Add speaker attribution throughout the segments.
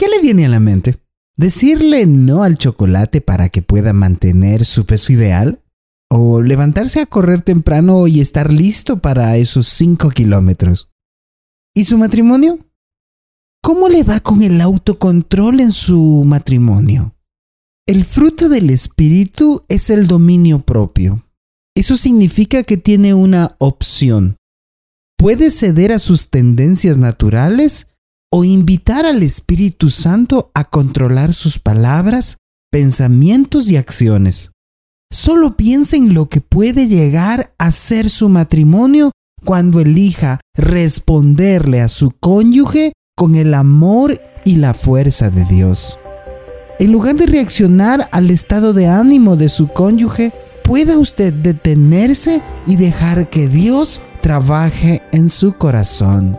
Speaker 1: ¿Qué le viene a la mente? ¿Decirle no al chocolate para que pueda mantener su peso ideal? ¿O levantarse a correr temprano y estar listo para esos 5 kilómetros? ¿Y su matrimonio? ¿Cómo le va con el autocontrol en su matrimonio? El fruto del espíritu es el dominio propio. Eso significa que tiene una opción. Puede ceder a sus tendencias naturales o invitar al Espíritu Santo a controlar sus palabras, pensamientos y acciones. Solo piensa en lo que puede llegar a ser su matrimonio cuando elija responderle a su cónyuge con el amor y la fuerza de Dios. En lugar de reaccionar al estado de ánimo de su cónyuge, pueda usted detenerse y dejar que Dios trabaje en su corazón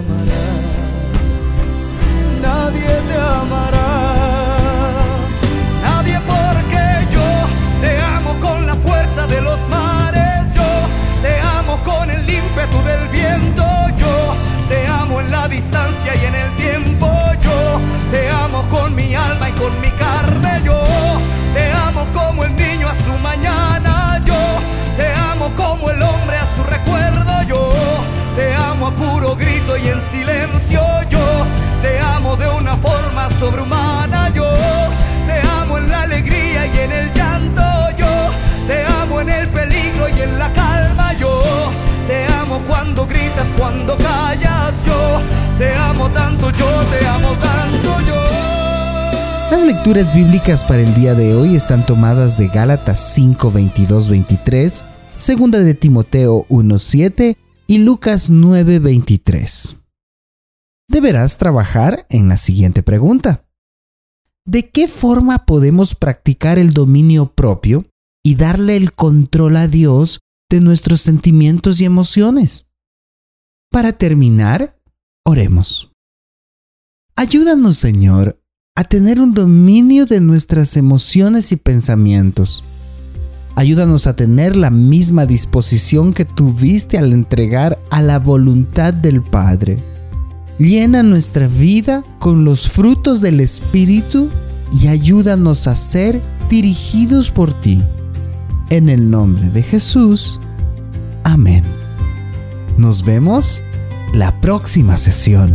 Speaker 2: Nadie yo te amo tanto, yo.
Speaker 1: Las lecturas bíblicas para el día de hoy están tomadas de Gálatas 5, 22, 23, segunda de Timoteo 1, 7 y Lucas 9, 23. Deberás trabajar en la siguiente pregunta. ¿De qué forma podemos practicar el dominio propio y darle el control a Dios de nuestros sentimientos y emociones. Para terminar, oremos. Ayúdanos, Señor, a tener un dominio de nuestras emociones y pensamientos. Ayúdanos a tener la misma disposición que tuviste al entregar a la voluntad del Padre. Llena nuestra vida con los frutos del Espíritu y ayúdanos a ser dirigidos por ti. En el nombre de Jesús. Amén. Nos vemos la próxima sesión.